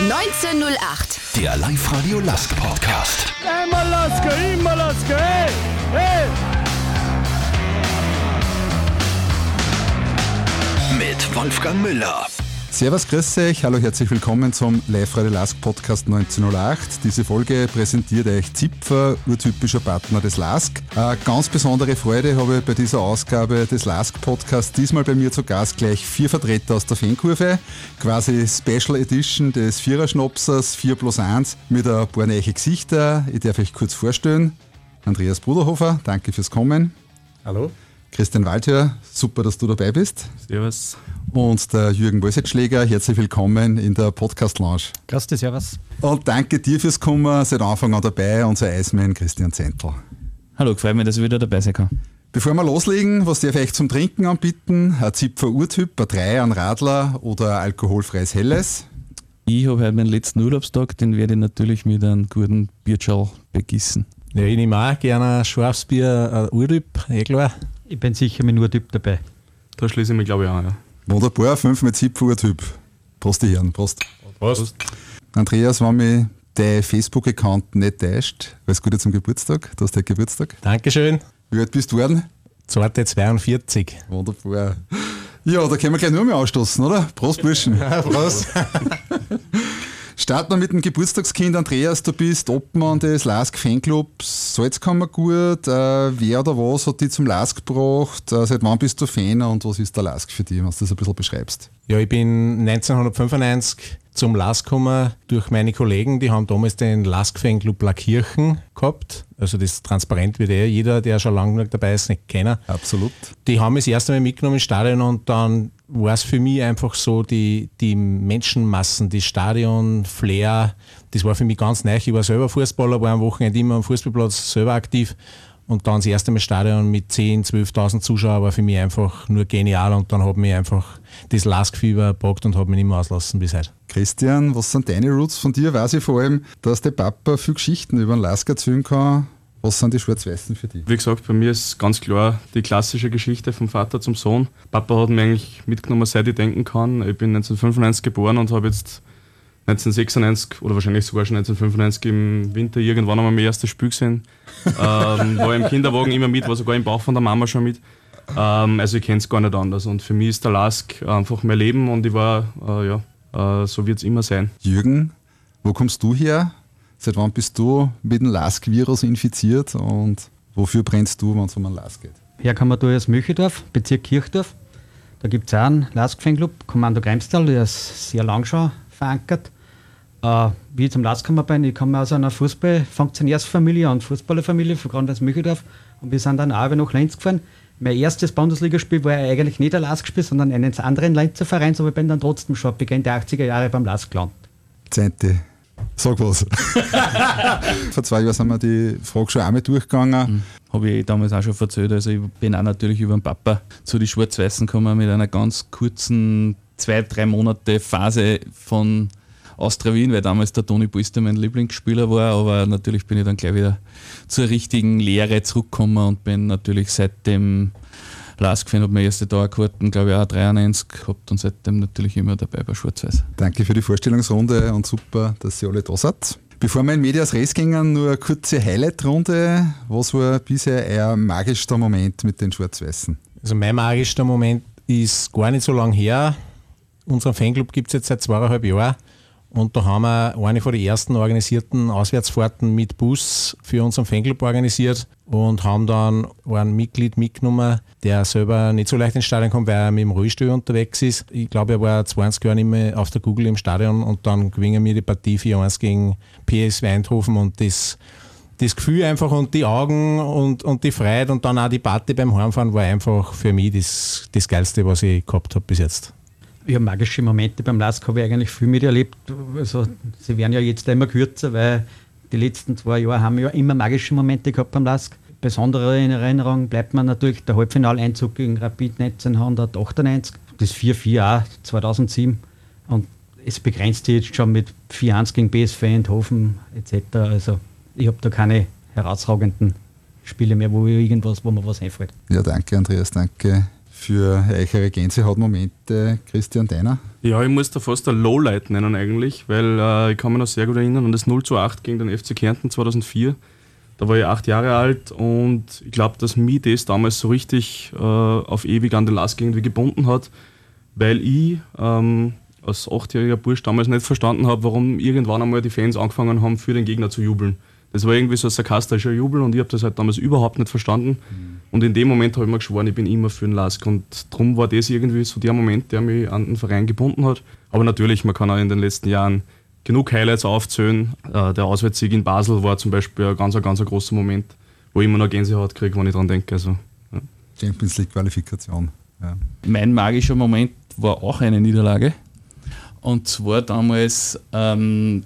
1908. Der Live-Radio Lask Podcast. Einmal Lasker, immer Lasker, hey, hey! Mit Wolfgang Müller. Servus, grüß euch, hallo, herzlich willkommen zum Live-Radio Lask Podcast 1908. Diese Folge präsentiert euch Zipfer, urtypischer Partner des Lask. Eine ganz besondere Freude habe ich bei dieser Ausgabe des Lask Podcasts diesmal bei mir zu Gast gleich vier Vertreter aus der Fankurve, quasi Special Edition des Viererschnopsers 4 plus 1 mit ein paar neue Gesichter. Ich darf euch kurz vorstellen. Andreas Bruderhofer, danke fürs Kommen. Hallo. Christian Waldhör, super, dass du dabei bist. Servus. Und der Jürgen Wolsetschläger, herzlich willkommen in der Podcast Lounge. Grüß dich, Servus. Und danke dir fürs Kommen, seit Anfang an dabei, unser Eismann Christian Zentl. Hallo, freut mich, dass ich wieder dabei sein kann. Bevor wir loslegen, was darf ich euch zum Trinken anbieten? Ein Zipfer Urtyp, ein Drei, ein Radler oder ein alkoholfreies Helles? Ich habe heute meinen letzten Urlaubstag, den werde ich natürlich mit einem guten Bierschal begießen. Ja, ich nehme auch gerne ein Schwarzbier, ein Urtyp, eh klar. Ich bin sicher mit nur Typ dabei. Da schließe ich mich, glaube ich, an. Ja. Wunderbar, fünf mit Zipfer Urtyp. Prost, die Herren, Prost. Prost. Andreas, wenn mich dein Facebook-Account nicht täuscht, alles Gute zum Geburtstag, du hast heute Geburtstag. Dankeschön. Wie alt bist du worden? Zweite 42. Wunderbar. Ja, da können wir gleich nur mehr ausstoßen, oder? Prost, Burschen. Ja, Prost. Starten wir mit dem Geburtstagskind Andreas, du bist Obmann des Lask Fanclubs Salzkammergut. Äh, wer oder was hat dich zum Lask gebracht? Äh, seit wann bist du Fan und was ist der Lask für dich, wenn du das ein bisschen beschreibst? Ja, ich bin 1995 zum LASK gekommen durch meine Kollegen. Die haben damals den LASK Fanclub Lackirchen gehabt. Also das transparent wird eh jeder, der schon lange dabei ist, nicht kennen. Absolut. Die haben mich das erste Mal mitgenommen ins Stadion und dann war es für mich einfach so, die, die Menschenmassen, die Stadion, Flair, das war für mich ganz neu. Ich war selber Fußballer, war am Wochenende immer am Fußballplatz selber aktiv und dann das erste Mal Stadion mit 10.000, 12.000 Zuschauern war für mich einfach nur genial und dann hat mich einfach das Lask-Fieber gepackt und hat mich nicht mehr auslassen bis heute. Christian, was sind deine Roots von dir? Weiß ich vor allem, dass der Papa viel Geschichten über den Lask erzählen kann. Was sind die Schwarz-Weißen für dich? Wie gesagt, bei mir ist ganz klar die klassische Geschichte vom Vater zum Sohn. Papa hat mich eigentlich mitgenommen, seit ich denken kann. Ich bin 1995 geboren und habe jetzt 1996 oder wahrscheinlich sogar schon 1995 im Winter irgendwann einmal mein erstes Spiel gesehen. ähm, war im Kinderwagen immer mit, war sogar im Bauch von der Mama schon mit. Ähm, also ich kenne es gar nicht anders. Und für mich ist der Lask einfach mein Leben und ich war, äh, ja, äh, so wird es immer sein. Jürgen, wo kommst du her? Seit wann bist du mit dem Lask-Virus infiziert und wofür brennst du, wenn es um einen Lask geht? Herkommen wir aus Möchedorf, Bezirk Kirchdorf. Da gibt es auch einen Lask-Fanclub, Kommando Greimstal, der ist sehr lang schon verankert. Äh, wie ich zum Lask gekommen bin, ich komme aus einer Fußball-Funktionärsfamilie und Fußballerfamilie von gerade aus Möchedorf und wir sind dann auch nach Lenz gefahren. Mein erstes Bundesligaspiel war eigentlich nicht ein Lask-Spiel, sondern eines anderen Lenzer Vereins, aber ich bin dann trotzdem schon Beginn der 80er Jahre beim Lask gelandet. Zehnte. Sag was. Vor zwei Jahren sind wir die Frage schon einmal durchgegangen. Mhm. Habe ich damals auch schon erzählt. Also ich bin auch natürlich über den Papa zu den Schwarz-Weißen gekommen mit einer ganz kurzen zwei, drei Monate Phase von Austria Wien, weil damals der Toni Polster mein Lieblingsspieler war, aber natürlich bin ich dann gleich wieder zur richtigen Lehre zurückgekommen und bin natürlich seitdem Lask fan, habe meine erste Dauerkarten, glaube ich, auch 93 gehabt und seitdem natürlich immer dabei bei Schwarz-Weiß. Danke für die Vorstellungsrunde und super, dass ihr alle da seid. Bevor wir in Medias Res gingen, nur eine kurze Highlight-Runde. Was war bisher euer magischster Moment mit den Schwarz-Weißen? Also mein magischster Moment ist gar nicht so lange her. Unseren Fanclub gibt es jetzt seit zweieinhalb Jahren. Und da haben wir eine von den ersten organisierten Auswärtsfahrten mit Bus für unseren Fanclub organisiert und haben dann ein Mitglied mitgenommen, der selber nicht so leicht ins Stadion kommt, weil er mit dem Rollstuhl unterwegs ist. Ich glaube, er war 20 Jahre nicht mehr auf der Google im Stadion und dann gewinnen wir die Partie 4-1 gegen PS Eindhoven und das, das Gefühl einfach und die Augen und, und die Freude und dann auch die Party beim Heimfahren war einfach für mich das, das Geilste, was ich gehabt habe bis jetzt. Ja, magische Momente beim LASK habe ich eigentlich viel miterlebt. Also, sie werden ja jetzt immer kürzer, weil die letzten zwei Jahre haben wir ja immer magische Momente gehabt beim LASK. Besondere in Erinnerung bleibt mir natürlich der Halbfinaleinzug gegen Rapid 1998, das 4-4 auch 2007. Und es begrenzt sich jetzt schon mit 4-1 gegen BSV Eindhoven etc. Also ich habe da keine herausragenden Spiele mehr, wo irgendwas, wo mir was einfällt. Ja, danke Andreas, danke für eure Gänsehautmomente, Christian Deiner? Ja, ich muss da fast ein Lowlight nennen eigentlich, weil äh, ich kann mich noch sehr gut erinnern an das 0 zu 8 gegen den FC Kärnten 2004. Da war ich acht Jahre alt und ich glaube, dass mich das damals so richtig äh, auf ewig an den Last irgendwie gebunden hat, weil ich ähm, als achtjähriger Bursch damals nicht verstanden habe, warum irgendwann einmal die Fans angefangen haben, für den Gegner zu jubeln. Das war irgendwie so ein sarkastischer Jubel und ich habe das halt damals überhaupt nicht verstanden. Mhm. Und in dem Moment habe ich mir geschworen, ich bin immer für den Lask. Und darum war das irgendwie so der Moment, der mich an den Verein gebunden hat. Aber natürlich, man kann auch in den letzten Jahren genug Highlights aufzählen. Äh, der Auswärtssieg in Basel war zum Beispiel ein ganz, ganz großer Moment, wo ich immer noch Gänsehaut kriege, wenn ich daran denke. Also, ja. Champions League Qualifikation. Ja. Mein magischer Moment war auch eine Niederlage. Und zwar damals ähm,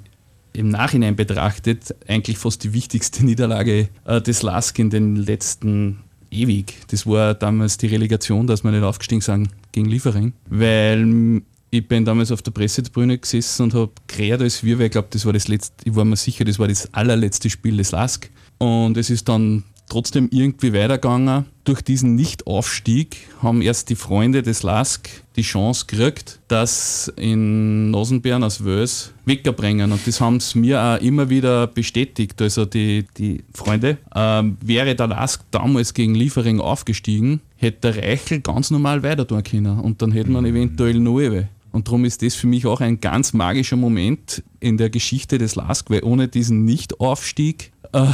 im Nachhinein betrachtet eigentlich fast die wichtigste Niederlage äh, des LASK in den letzten ewig. Das war damals die Relegation, dass wir nicht aufgestiegen sind gegen Liefering, weil ich bin damals auf der Pressetribüne gesessen und habe geredet als wir, weil ich glaube, das war das letzte, ich war mir sicher, das war das allerletzte Spiel des LASK. Und es ist dann trotzdem irgendwie weitergegangen. Durch diesen Nicht-Aufstieg haben erst die Freunde des LASK die Chance gekriegt, das in Nosenbären aus Wels wegzubringen. Und das haben sie mir auch immer wieder bestätigt. Also die, die Freunde, ähm, wäre der LASK damals gegen Liefering aufgestiegen, hätte der Reichel ganz normal weiter tun können. Und dann hätte man eventuell Neue. Und darum ist das für mich auch ein ganz magischer Moment in der Geschichte des LASK, weil ohne diesen Nicht-Aufstieg äh,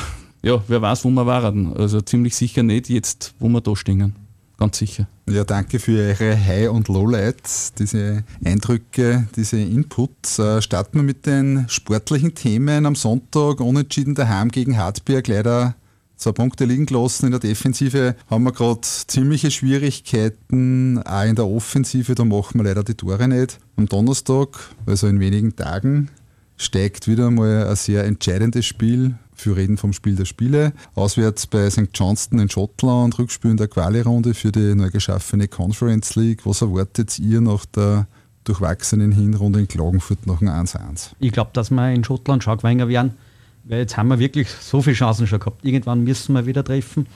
ja, wer weiß, wo wir waren. Also ziemlich sicher nicht jetzt, wo wir da stehen. Ganz sicher. Ja, danke für eure High- und Lowlights, diese Eindrücke, diese Inputs. Äh, starten wir mit den sportlichen Themen. Am Sonntag unentschieden daheim gegen Hartberg. Leider zwei Punkte liegen gelassen. In der Defensive haben wir gerade ziemliche Schwierigkeiten. Auch in der Offensive, da machen wir leider die Tore nicht. Am Donnerstag, also in wenigen Tagen, steigt wieder mal ein sehr entscheidendes Spiel für Reden vom Spiel der Spiele. Auswärts bei St. Johnston in Schottland, Rückspiel in der Quali-Runde für die neu geschaffene Conference League. Was erwartet ihr nach der durchwachsenen Hinrunde in Klagenfurt nach dem 1-1? Ich glaube, dass wir in Schottland gewinnen werden, weil jetzt haben wir wirklich so viele Chancen schon gehabt. Irgendwann müssen wir wieder treffen.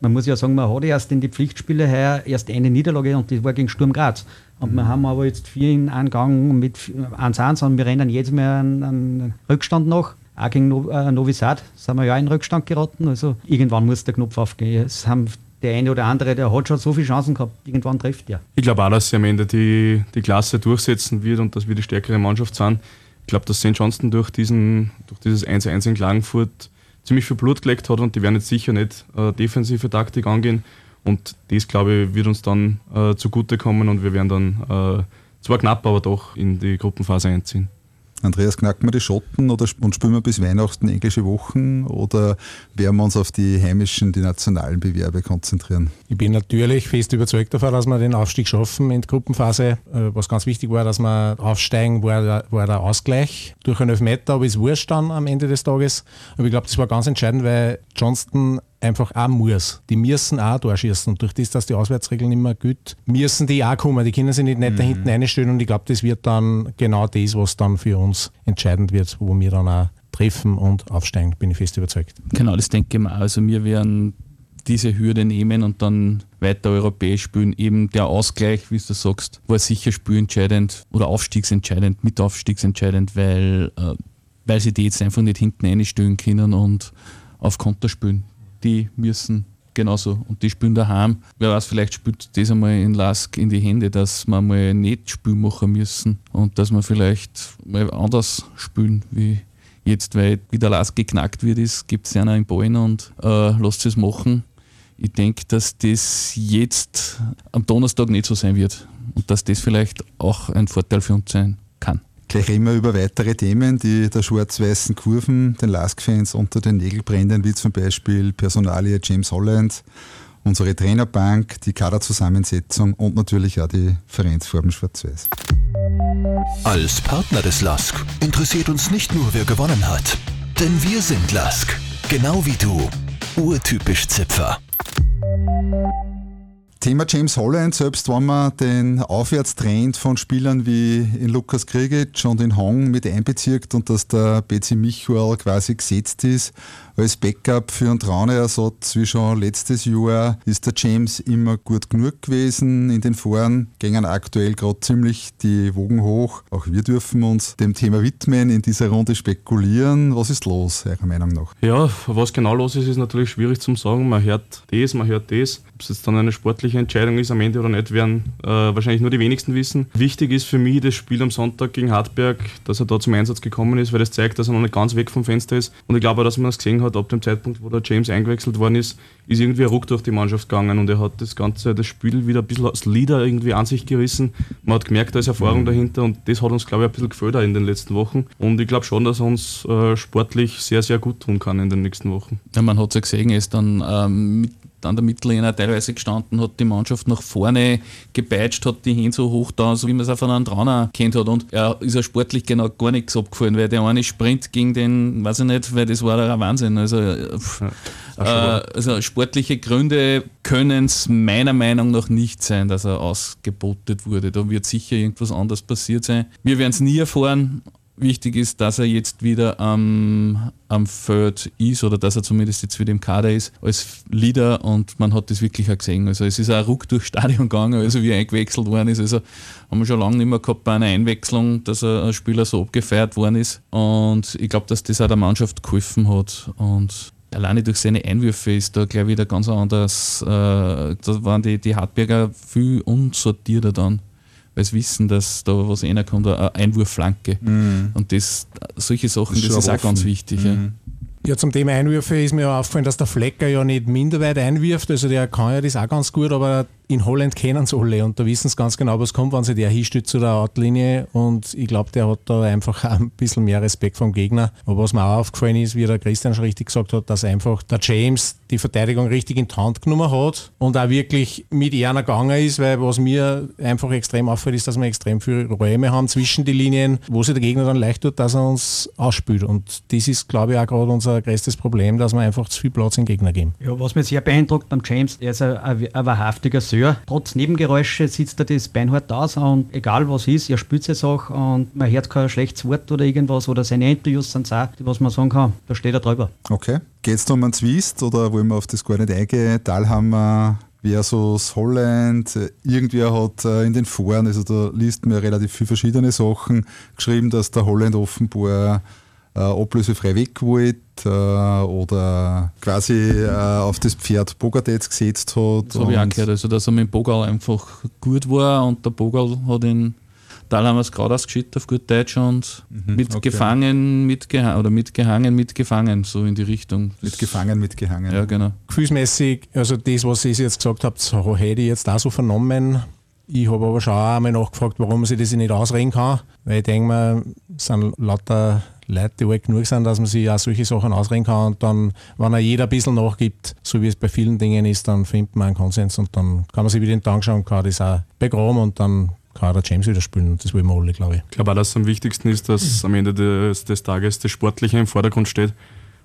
Man muss ja sagen, man hat erst in die Pflichtspiele heuer erst eine Niederlage und die war gegen Sturm Graz. Und mhm. wir haben aber jetzt vier in Angang mit 1-1 und wir rennen jetzt mehr einen, einen Rückstand nach. Auch gegen äh, Novi Sad sind wir ja in Rückstand geraten. Also irgendwann muss der Knopf aufgehen. Es haben der eine oder andere, der hat schon so viele Chancen gehabt, irgendwann trifft er. Ich glaube auch, dass sie am Ende die, die Klasse durchsetzen wird und dass wir die stärkere Mannschaft sind. Ich glaube, dass St. Johnston durch, diesen, durch dieses 1-1 in Klagenfurt ziemlich viel Blut gelegt hat und die werden jetzt sicher nicht äh, defensive Taktik angehen. Und das, glaube ich, wird uns dann äh, zugutekommen und wir werden dann äh, zwar knapp, aber doch in die Gruppenphase einziehen. Andreas, knacken wir die Schotten oder, und spielen wir bis Weihnachten englische Wochen oder werden wir uns auf die heimischen, die nationalen Bewerbe konzentrieren? Ich bin natürlich fest überzeugt davon, dass wir den Aufstieg schaffen in der Gruppenphase. Äh, was ganz wichtig war, dass wir aufsteigen, war der, war der Ausgleich durch einen Elfmeter, aber ist wurscht dann am Ende des Tages. Aber ich glaube, das war ganz entscheidend, weil Johnston einfach auch muss. Die müssen auch da schießen. Und durch das, dass die Auswärtsregeln immer gut, müssen die auch kommen. Die können sich nicht, nicht mhm. da hinten einstellen und ich glaube, das wird dann genau das, was dann für uns entscheidend wird, wo wir dann auch treffen und aufsteigen, bin ich fest überzeugt. Genau, das denke ich mir auch. Also wir werden diese Hürde nehmen und dann weiter europäisch spielen. Eben der Ausgleich, wie du sagst, war sicher spielentscheidend oder aufstiegsentscheidend, mit aufstiegsentscheidend, weil, äh, weil sie die jetzt einfach nicht hinten einstellen können und auf Konter spielen die müssen genauso. Und die spielen daheim. Wer weiß, vielleicht spielt das einmal in Lask in die Hände, dass wir mal nicht Spiel machen müssen und dass wir vielleicht mal anders spielen wie jetzt, weil wie der Lask geknackt wird, gibt es einer im Ballen und äh, lasst es machen. Ich denke, dass das jetzt am Donnerstag nicht so sein wird und dass das vielleicht auch ein Vorteil für uns sein kann. Gleich immer über weitere Themen, die der schwarz-weißen Kurven den Lask-Fans unter den Nägeln brennen, wie zum Beispiel Personalie James Holland, unsere Trainerbank, die Kaderzusammensetzung und natürlich auch die Vereinsfarben schwarz-weiß. Als Partner des LASK interessiert uns nicht nur, wer gewonnen hat. Denn wir sind LASK. Genau wie du. Urtypisch Zipfer. Thema James Holland, selbst wenn man den Aufwärtstrend von Spielern wie in Lukas Krigic und in Hong mit einbezieht und dass der BC Michuel quasi gesetzt ist, als Backup für einen Trauneersatz wie schon letztes Jahr ist der James immer gut genug gewesen. In den Foren gingen aktuell gerade ziemlich die Wogen hoch. Auch wir dürfen uns dem Thema widmen, in dieser Runde spekulieren. Was ist los, Eurer Meinung nach? Ja, was genau los ist, ist natürlich schwierig zu sagen. Man hört das, man hört das. Ob es jetzt dann eine sportliche Entscheidung ist am Ende oder nicht, werden äh, wahrscheinlich nur die wenigsten wissen. Wichtig ist für mich das Spiel am Sonntag gegen Hartberg, dass er da zum Einsatz gekommen ist, weil das zeigt, dass er noch nicht ganz weg vom Fenster ist. Und ich glaube dass man das gesehen hat, ab dem Zeitpunkt, wo der James eingewechselt worden ist, ist irgendwie ein Ruck durch die Mannschaft gegangen und er hat das ganze, das Spiel wieder ein bisschen als Leader irgendwie an sich gerissen. Man hat gemerkt, da ist Erfahrung dahinter und das hat uns, glaube ich, ein bisschen gefördert in den letzten Wochen. Und ich glaube schon, dass er uns äh, sportlich sehr, sehr gut tun kann in den nächsten Wochen. Ja, man hat es ja gesehen, er ist dann ähm, mit an der Mittellinie teilweise gestanden, hat die Mannschaft nach vorne gepeitscht, hat die Hände so hoch da, so wie man es auch von einem Trauner kennt hat. Und er ist ja sportlich genau gar nichts abgefallen, weil der eine Sprint gegen den, weiß ich nicht, weil das war ja ein Wahnsinn. Also, pff, äh, also sportliche Gründe können es meiner Meinung nach nicht sein, dass er ausgebotet wurde. Da wird sicher irgendwas anderes passiert sein. Wir werden es nie erfahren, wichtig ist, dass er jetzt wieder am, am Feld ist oder dass er zumindest jetzt wieder im Kader ist als Leader und man hat das wirklich auch gesehen. Also es ist auch ein Ruck durchs Stadion gegangen, also wie er eingewechselt worden ist. Also haben wir schon lange nicht mehr gehabt bei einer Einwechslung, dass ein Spieler so abgefeiert worden ist. Und ich glaube, dass das auch der Mannschaft geholfen hat. Und alleine durch seine Einwürfe ist da gleich wieder ganz anders. Äh, da waren die, die Hartberger viel unsortierter dann weil sie wissen, dass da was reinkommt, eine Einwurfflanke. Mhm. Und das, solche Sachen, das, das ist auch ganz wichtig. Mhm. Ja. ja. zum Thema Einwürfe ist mir auch aufgefallen, dass der Flecker ja nicht minder weit einwirft. Also der kann ja das auch ganz gut, aber in Holland kennen es alle und da wissen sie ganz genau, was kommt, wenn sie der hinstellt zu der Outlinie und ich glaube, der hat da einfach ein bisschen mehr Respekt vom Gegner. Aber was mir auch aufgefallen ist, wie der Christian schon richtig gesagt hat, dass einfach der James die Verteidigung richtig in die Hand genommen hat und auch wirklich mit einer gegangen ist, weil was mir einfach extrem auffällt, ist, dass wir extrem viele Räume haben zwischen die Linien, wo sich der Gegner dann leicht tut, dass er uns ausspült. Und das ist, glaube ich, auch gerade unser größtes Problem, dass wir einfach zu viel Platz im Gegner geben. Ja, was mir sehr beeindruckt beim James, er ist ein, ein, wahrhaftiger Söhne Friseur. Trotz Nebengeräusche sitzt er das beinhart aus und egal was ist, er spürt es auch und man hört kein schlechtes Wort oder irgendwas oder seine Interviews sind auch, was man sagen kann, da steht er drüber. Okay. Geht es um einen Zwist oder wollen wir auf das gar nicht eingehen? Talhammer versus Holland. Irgendwer hat äh, in den Foren, also da liest man relativ viele verschiedene Sachen, geschrieben, dass der Holland offenbar äh, ablösefrei weg wollte äh, oder quasi äh, auf das Pferd Bogartetz gesetzt hat. Das habe ich auch gehört, also dass er mit Bogal einfach gut war und der Bogal hat ihn da haben wir es gerade ausgeschickt auf gut Deutsch und mhm, mitgefangen, okay. mitgehangen oder mitgehangen, mitgefangen, so in die Richtung. Mitgefangen, mitgehangen. Ja, genau. Gefühlsmäßig, also das, was ihr jetzt gesagt habt, hätte ich jetzt auch so vernommen. Ich habe aber schon auch einmal nachgefragt, warum sie das nicht ausreden kann. Weil ich denke mir, es sind lauter Leute, die alt genug sind, dass man sich auch solche Sachen ausreden kann. Und dann, wenn er jeder ein bisschen nachgibt, so wie es bei vielen Dingen ist, dann findet man einen Konsens und dann kann man sich wieder in den Tank schauen und kann das auch begraben und dann kann der James wieder spielen. Und das wollen wir alle, glaube ich. Ich glaube auch, dass am wichtigsten ist, dass am Ende des, des Tages das Sportliche im Vordergrund steht.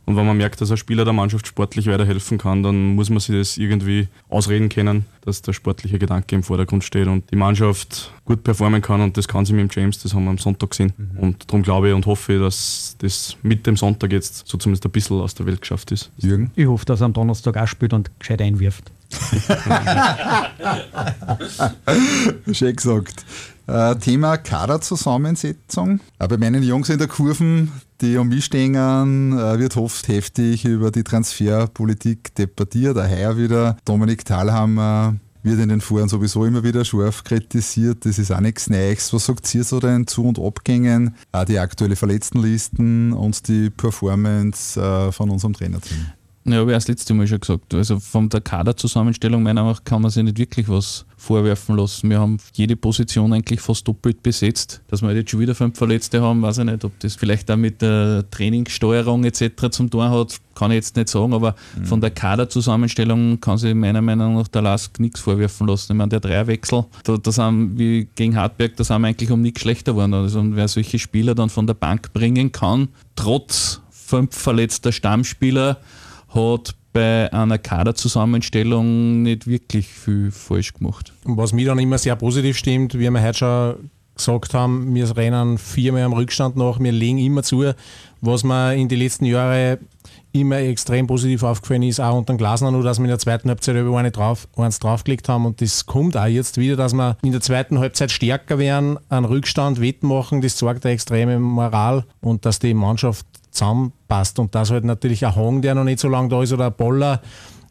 Und wenn man merkt, dass ein Spieler der Mannschaft sportlich weiterhelfen kann, dann muss man sich das irgendwie ausreden können, dass der sportliche Gedanke im Vordergrund steht und die Mannschaft gut performen kann. Und das kann sie mit dem James, das haben wir am Sonntag gesehen. Mhm. Und darum glaube ich und hoffe, dass das mit dem Sonntag jetzt so zumindest ein bisschen aus der Welt geschafft ist. Jürgen? Ich hoffe, dass er am Donnerstag auch spielt und gescheit einwirft. Schön gesagt. Äh, Thema Kaderzusammensetzung. Äh, bei meinen Jungs in der Kurven, die um mich stehen, wird oft heftig über die Transferpolitik debattiert. Daher wieder Dominik Thalhammer wird in den Foren sowieso immer wieder scharf kritisiert. Das ist auch nichts Neues. Was sagt ihr so den Zu- und Abgängen, auch die aktuelle Verletztenlisten und die Performance äh, von unserem Trainerteam? Ja, habe ich das letzte Mal schon gesagt. Also von der Kaderzusammenstellung meiner Meinung nach kann man sich nicht wirklich was vorwerfen lassen. Wir haben jede Position eigentlich fast doppelt besetzt. Dass wir jetzt schon wieder fünf Verletzte haben, weiß ich nicht. Ob das vielleicht auch mit der Trainingssteuerung etc. zum Tor hat, kann ich jetzt nicht sagen. Aber mhm. von der Kaderzusammenstellung kann sich meiner Meinung nach der Lask nichts vorwerfen lassen. Ich meine, der Dreierwechsel, da, da sind wie gegen Hartberg, da sind wir eigentlich um nichts schlechter geworden. Also wer solche Spieler dann von der Bank bringen kann, trotz fünf verletzter Stammspieler, hat bei einer Kaderzusammenstellung nicht wirklich viel falsch gemacht. Was mich dann immer sehr positiv stimmt, wie wir heute schon gesagt haben, wir rennen viermal am Rückstand nach, wir legen immer zu. Was mir in den letzten Jahren immer extrem positiv aufgefallen ist, auch unter dem Glasner, nur dass wir in der zweiten Halbzeit über eine drauf, eins draufgelegt haben und das kommt auch jetzt wieder, dass wir in der zweiten Halbzeit stärker werden, einen Rückstand wettmachen, das zeigt eine extreme Moral und dass die Mannschaft zusammenpasst. Und dass halt natürlich ein Hong, der noch nicht so lange da ist oder ein Boller,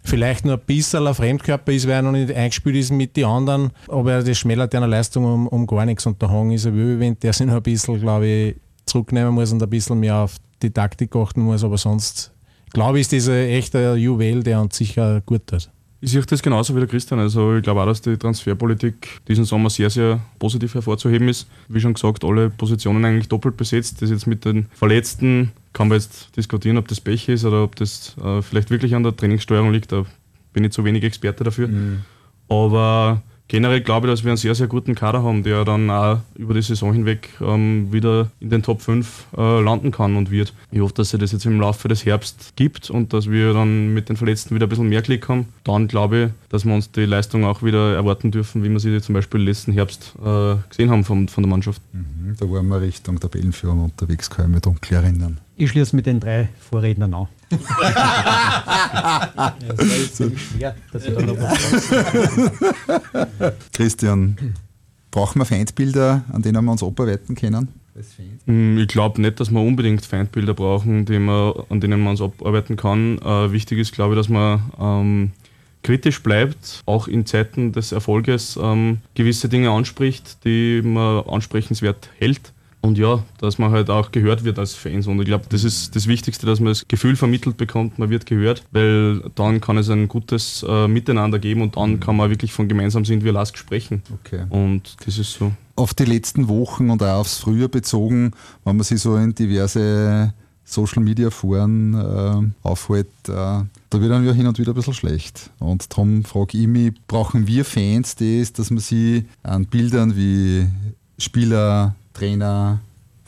vielleicht nur ein bisschen ein Fremdkörper ist, weil er noch nicht eingespielt ist mit den anderen, aber das schmälert einer Leistung um, um gar nichts. Und der Hong ist ein Wöwe, der sich noch ein bisschen, glaube ich, zurücknehmen muss und ein bisschen mehr auf die Taktik achten muss, aber sonst glaube ich, ist das ein echter Juwel, der uns sicher gut tut. Ich sehe das genauso wie der Christian. Also ich glaube auch, dass die Transferpolitik diesen Sommer sehr, sehr positiv hervorzuheben ist. Wie schon gesagt, alle Positionen eigentlich doppelt besetzt. Das jetzt mit den Verletzten kann man jetzt diskutieren, ob das Pech ist oder ob das äh, vielleicht wirklich an der Trainingssteuerung liegt. Da bin ich zu wenig Experte dafür. Mhm. Aber generell glaube ich, dass wir einen sehr, sehr guten Kader haben, der dann auch über die Saison hinweg ähm, wieder in den Top 5 äh, landen kann und wird. Ich hoffe, dass sich das jetzt im Laufe des Herbst gibt und dass wir dann mit den Verletzten wieder ein bisschen mehr Klick haben. Dann glaube ich, dass wir uns die Leistung auch wieder erwarten dürfen, wie wir sie zum Beispiel letzten Herbst äh, gesehen haben von, von der Mannschaft. Mhm, da waren wir Richtung Tabellenführung unterwegs, kann ich mich dunkel erinnern. Ich schließe mit den drei Vorrednern an. Christian, brauchen wir Feindbilder, an denen wir uns abarbeiten können? Mm, ich glaube nicht, dass wir unbedingt Feindbilder brauchen, die man, an denen man uns abarbeiten kann. Äh, wichtig ist, glaube ich, dass man ähm, kritisch bleibt, auch in Zeiten des Erfolges ähm, gewisse Dinge anspricht, die man ansprechenswert hält und ja, dass man halt auch gehört wird als Fans. Und ich glaube, das ist das Wichtigste, dass man das Gefühl vermittelt bekommt, man wird gehört, weil dann kann es ein gutes äh, Miteinander geben und dann kann man wirklich von gemeinsam sind wir Lask sprechen. Okay. Und das ist so. Auf die letzten Wochen und auch aufs Frühjahr bezogen, wenn man sich so in diverse Social Media Foren äh, aufhält, äh, da wird dann ja hin und wieder ein bisschen schlecht. Und darum frage ich mich, brauchen wir Fans das, dass man sie an Bildern wie Spieler, Trainer,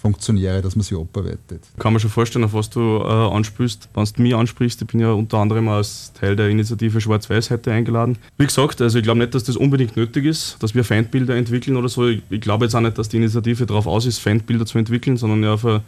Funktionäre, dass man sie abarbeitet. Kann man schon vorstellen, auf was du äh, anspielst. Wenn du mich ansprichst, ich bin ja unter anderem als Teil der Initiative Schwarz-Weiß heute eingeladen. Wie gesagt, also ich glaube nicht, dass das unbedingt nötig ist, dass wir Feindbilder entwickeln oder so. Ich, ich glaube jetzt auch nicht, dass die Initiative darauf aus ist, Feindbilder zu entwickeln, sondern ja auf ein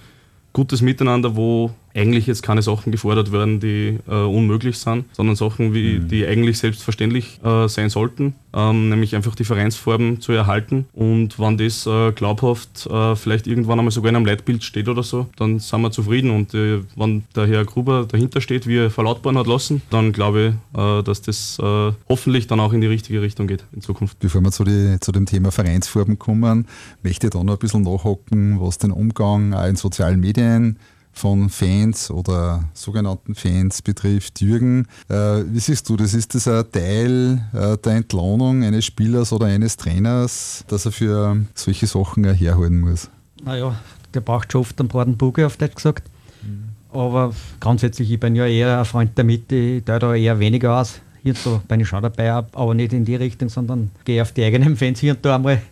gutes Miteinander, wo eigentlich jetzt keine Sachen gefordert werden, die äh, unmöglich sind, sondern Sachen, wie, mhm. die eigentlich selbstverständlich äh, sein sollten, ähm, nämlich einfach die Vereinsformen zu erhalten. Und wenn das äh, glaubhaft äh, vielleicht irgendwann einmal sogar in einem Leitbild steht oder so, dann sind wir zufrieden. Und äh, wenn der Herr Gruber dahinter steht, wie er verlautbaren hat lassen, dann glaube ich, äh, dass das hoffentlich dann auch in die richtige Richtung geht in Zukunft. Bevor wir zu, die, zu dem Thema Vereinsformen kommen, möchte ich da noch ein bisschen nachhocken, was den Umgang auch in sozialen Medien von Fans oder sogenannten Fans betrifft. Jürgen, äh, wie siehst du das? Ist das ein Teil äh, der Entlohnung eines Spielers oder eines Trainers, dass er für solche Sachen herhalten muss? Naja, der braucht schon oft einen Bratenbuge, auf Deutsch gesagt. Mhm. Aber grundsätzlich, ich bin ja eher ein Freund der Mitte, ich da eher weniger aus. Hier und da bin ich schon dabei, aber nicht in die Richtung, sondern gehe auf die eigenen Fans hier und da einmal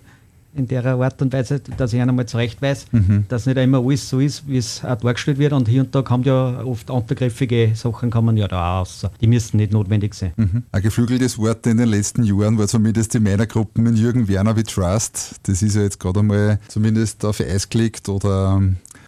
in der Art und Weise, dass ich einmal zurecht weiß, mhm. dass nicht immer alles so ist, wie es auch dargestellt wird. Und hier und da kommt ja oft untergriffige Sachen kommen ja da aus. Die müssen nicht notwendig sein. Mhm. Ein geflügeltes Wort in den letzten Jahren war zumindest in meiner Gruppe mit Jürgen Werner wie Trust. Das ist ja jetzt gerade einmal zumindest auf Eis gelegt oder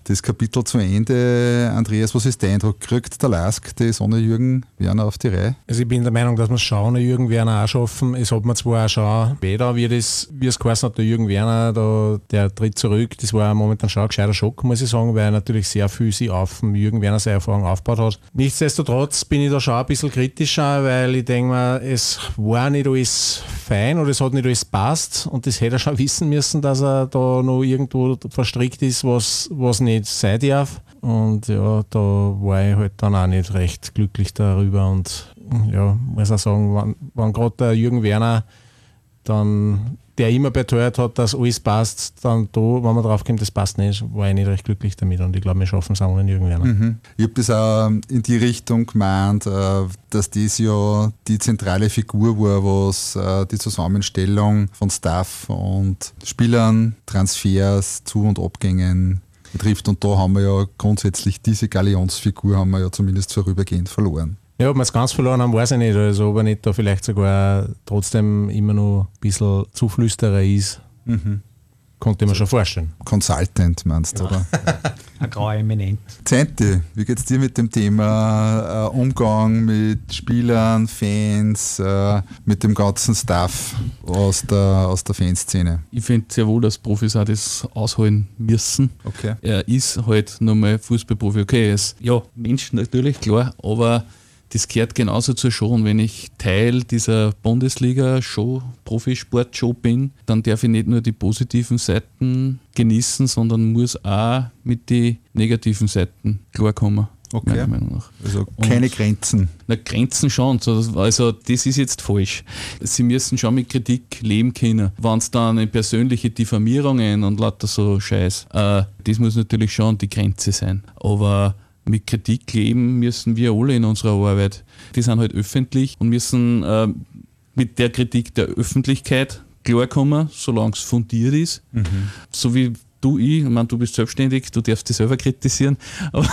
das Kapitel zu Ende. Andreas, was ist dein Eindruck? Kriegt der Lask das ohne Jürgen Werner auf die Reihe? Also ich bin der Meinung, dass wir es schon ohne Jürgen Werner auch schaffen. Es hat man zwar auch schon später, wie, das, wie es geheißen hat, der Jürgen Werner, da, der tritt zurück. Das war momentan schon ein gescheiter Schock, muss ich sagen, weil er natürlich sehr viel sich auf Jürgen Werner seine Erfahrung aufgebaut hat. Nichtsdestotrotz bin ich da schon ein bisschen kritischer, weil ich denke mir, es war nicht alles fein oder es hat nicht alles passt und das hätte er schon wissen müssen, dass er da noch irgendwo verstrickt ist, was, was nicht nicht sein. Und ja, da war ich halt dann auch nicht recht glücklich darüber. Und ja, muss auch sagen, wenn, wenn gerade der Jürgen Werner dann, der immer beteuert hat, dass alles passt, dann da, wenn man drauf kommt, das passt nicht, war ich nicht recht glücklich damit. Und ich glaube, wir schaffen es auch ohne Jürgen Werner. Mhm. Ich habe das auch in die Richtung gemeint, äh, dass das ja die zentrale Figur war, was äh, die Zusammenstellung von Staff und Spielern, Transfers, Zu- und Abgängen betrifft. Und da haben wir ja grundsätzlich diese Galionsfigur haben wir ja zumindest vorübergehend verloren. Ja, ob wir es ganz verloren haben, weiß ich nicht. Also ob er nicht da vielleicht sogar trotzdem immer noch ein bisschen Zuflüsterer ist. Mhm. Konnte ich mir schon vorstellen. Consultant meinst du, ja. oder? Ein grauer Eminent. Zenti, wie geht es dir mit dem Thema äh, Umgang mit Spielern, Fans, äh, mit dem ganzen Staff aus der, aus der Fanszene? Ich finde sehr wohl, dass Profis auch das ausholen müssen. Okay. Er ist halt nochmal Fußballprofi. Okay, er ist ja Mensch natürlich, klar, aber das gehört genauso zur Show. Und wenn ich Teil dieser Bundesliga-Show, Profisport-Show bin, dann darf ich nicht nur die positiven Seiten genießen, sondern muss auch mit den negativen Seiten klarkommen. Okay. Meiner Meinung nach. Also keine Und, Grenzen. Na, Grenzen schon. Also das ist jetzt falsch. Sie müssen schon mit Kritik leben können. Wenn es dann eine persönliche Diffamierungen und lauter so Scheiß, äh, das muss natürlich schon die Grenze sein. Aber mit Kritik leben müssen wir alle in unserer Arbeit. Die sind halt öffentlich und müssen äh, mit der Kritik der Öffentlichkeit klarkommen, solange es fundiert ist. Mhm. So wie du, ich, ich meine, du bist selbstständig, du darfst dich selber kritisieren. Aber